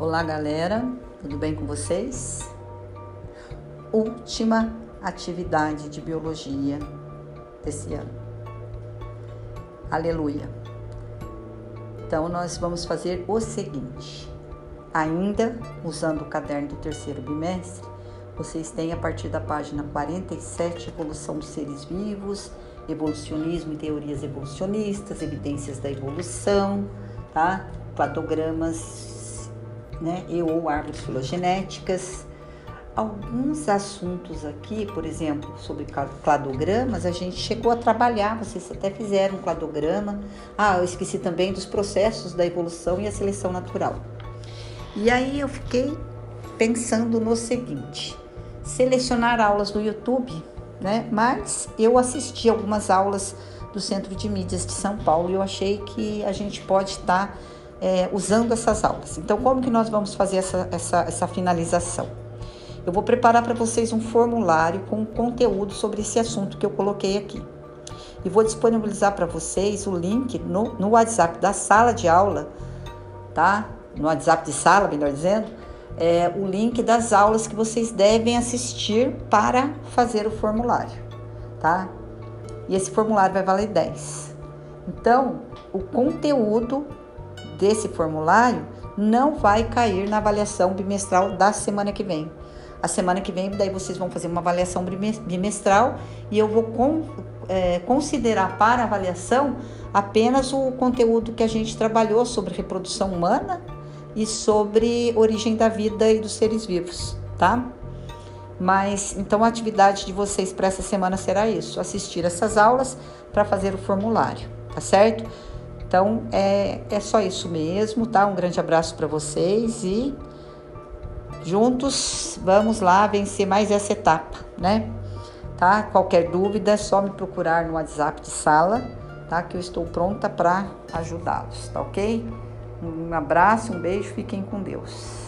Olá, galera, tudo bem com vocês? Última atividade de biologia desse ano. Aleluia. Então, nós vamos fazer o seguinte: ainda usando o caderno do terceiro bimestre, vocês têm a partir da página 47 Evolução dos Seres Vivos, Evolucionismo e Teorias Evolucionistas, Evidências da Evolução, tá? Cladogramas né, e ou árvores filogenéticas. Alguns assuntos aqui, por exemplo, sobre cladogramas, a gente chegou a trabalhar, vocês até fizeram um cladograma. Ah, eu esqueci também dos processos da evolução e a seleção natural. E aí eu fiquei pensando no seguinte: selecionar aulas do YouTube, né? Mas eu assisti algumas aulas do Centro de Mídias de São Paulo e eu achei que a gente pode estar tá é, usando essas aulas. Então, como que nós vamos fazer essa, essa, essa finalização? Eu vou preparar para vocês um formulário com conteúdo sobre esse assunto que eu coloquei aqui. E vou disponibilizar para vocês o link no, no WhatsApp da sala de aula, tá? No WhatsApp de sala, melhor dizendo, é, o link das aulas que vocês devem assistir para fazer o formulário, tá? E esse formulário vai valer 10. Então, o conteúdo desse formulário não vai cair na avaliação bimestral da semana que vem. A semana que vem, daí vocês vão fazer uma avaliação bimestral e eu vou com, é, considerar para avaliação apenas o conteúdo que a gente trabalhou sobre reprodução humana e sobre origem da vida e dos seres vivos, tá? Mas então a atividade de vocês para essa semana será isso: assistir essas aulas para fazer o formulário, tá certo? Então é, é só isso mesmo, tá? Um grande abraço para vocês e juntos vamos lá vencer mais essa etapa, né? Tá? Qualquer dúvida é só me procurar no WhatsApp de sala, tá? Que eu estou pronta para ajudá-los, tá ok? Um abraço, um beijo, fiquem com Deus.